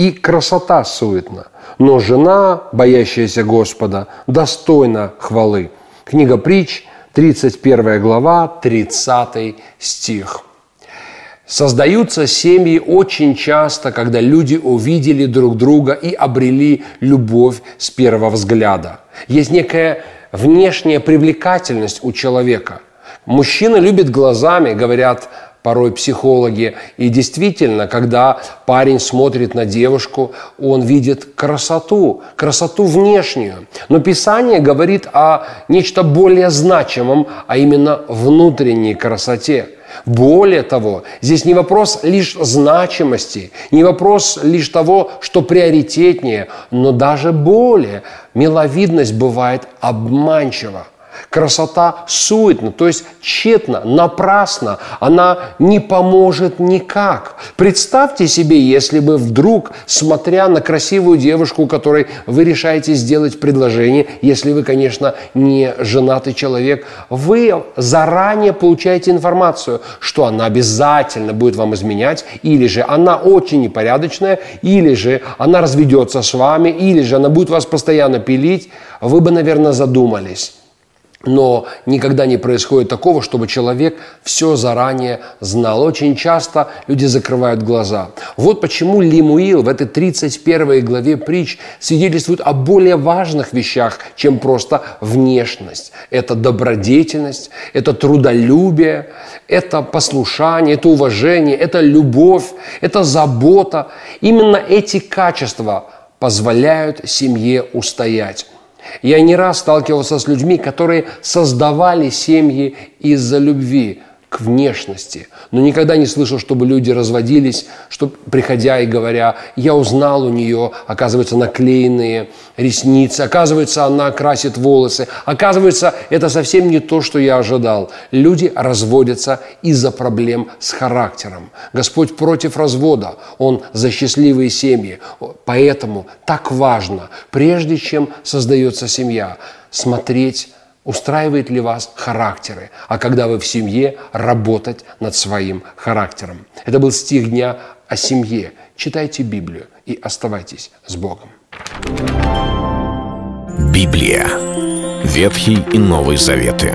и красота суетна, но жена, боящаяся Господа, достойна хвалы. Книга притч, 31 глава, 30 стих. Создаются семьи очень часто, когда люди увидели друг друга и обрели любовь с первого взгляда. Есть некая внешняя привлекательность у человека. Мужчина любит глазами, говорят, порой психологи. И действительно, когда парень смотрит на девушку, он видит красоту, красоту внешнюю. Но Писание говорит о нечто более значимом, а именно внутренней красоте. Более того, здесь не вопрос лишь значимости, не вопрос лишь того, что приоритетнее, но даже более. Миловидность бывает обманчива. Красота суетна, то есть тщетна, напрасно. Она не поможет никак. Представьте себе, если бы вдруг, смотря на красивую девушку, которой вы решаете сделать предложение, если вы, конечно, не женатый человек, вы заранее получаете информацию, что она обязательно будет вам изменять, или же она очень непорядочная, или же она разведется с вами, или же она будет вас постоянно пилить, вы бы, наверное, задумались но никогда не происходит такого, чтобы человек все заранее знал. Очень часто люди закрывают глаза. Вот почему Лимуил в этой 31 главе притч свидетельствует о более важных вещах, чем просто внешность. Это добродетельность, это трудолюбие, это послушание, это уважение, это любовь, это забота. Именно эти качества позволяют семье устоять. Я не раз сталкивался с людьми, которые создавали семьи из-за любви, к внешности. Но никогда не слышал, чтобы люди разводились, что, приходя и говоря, я узнал у нее, оказывается, наклеенные ресницы, оказывается, она красит волосы, оказывается, это совсем не то, что я ожидал. Люди разводятся из-за проблем с характером. Господь против развода, Он за счастливые семьи. Поэтому так важно, прежде чем создается семья, смотреть устраивает ли вас характеры, а когда вы в семье, работать над своим характером. Это был стих дня о семье. Читайте Библию и оставайтесь с Богом. Библия. Ветхий и Новый Заветы.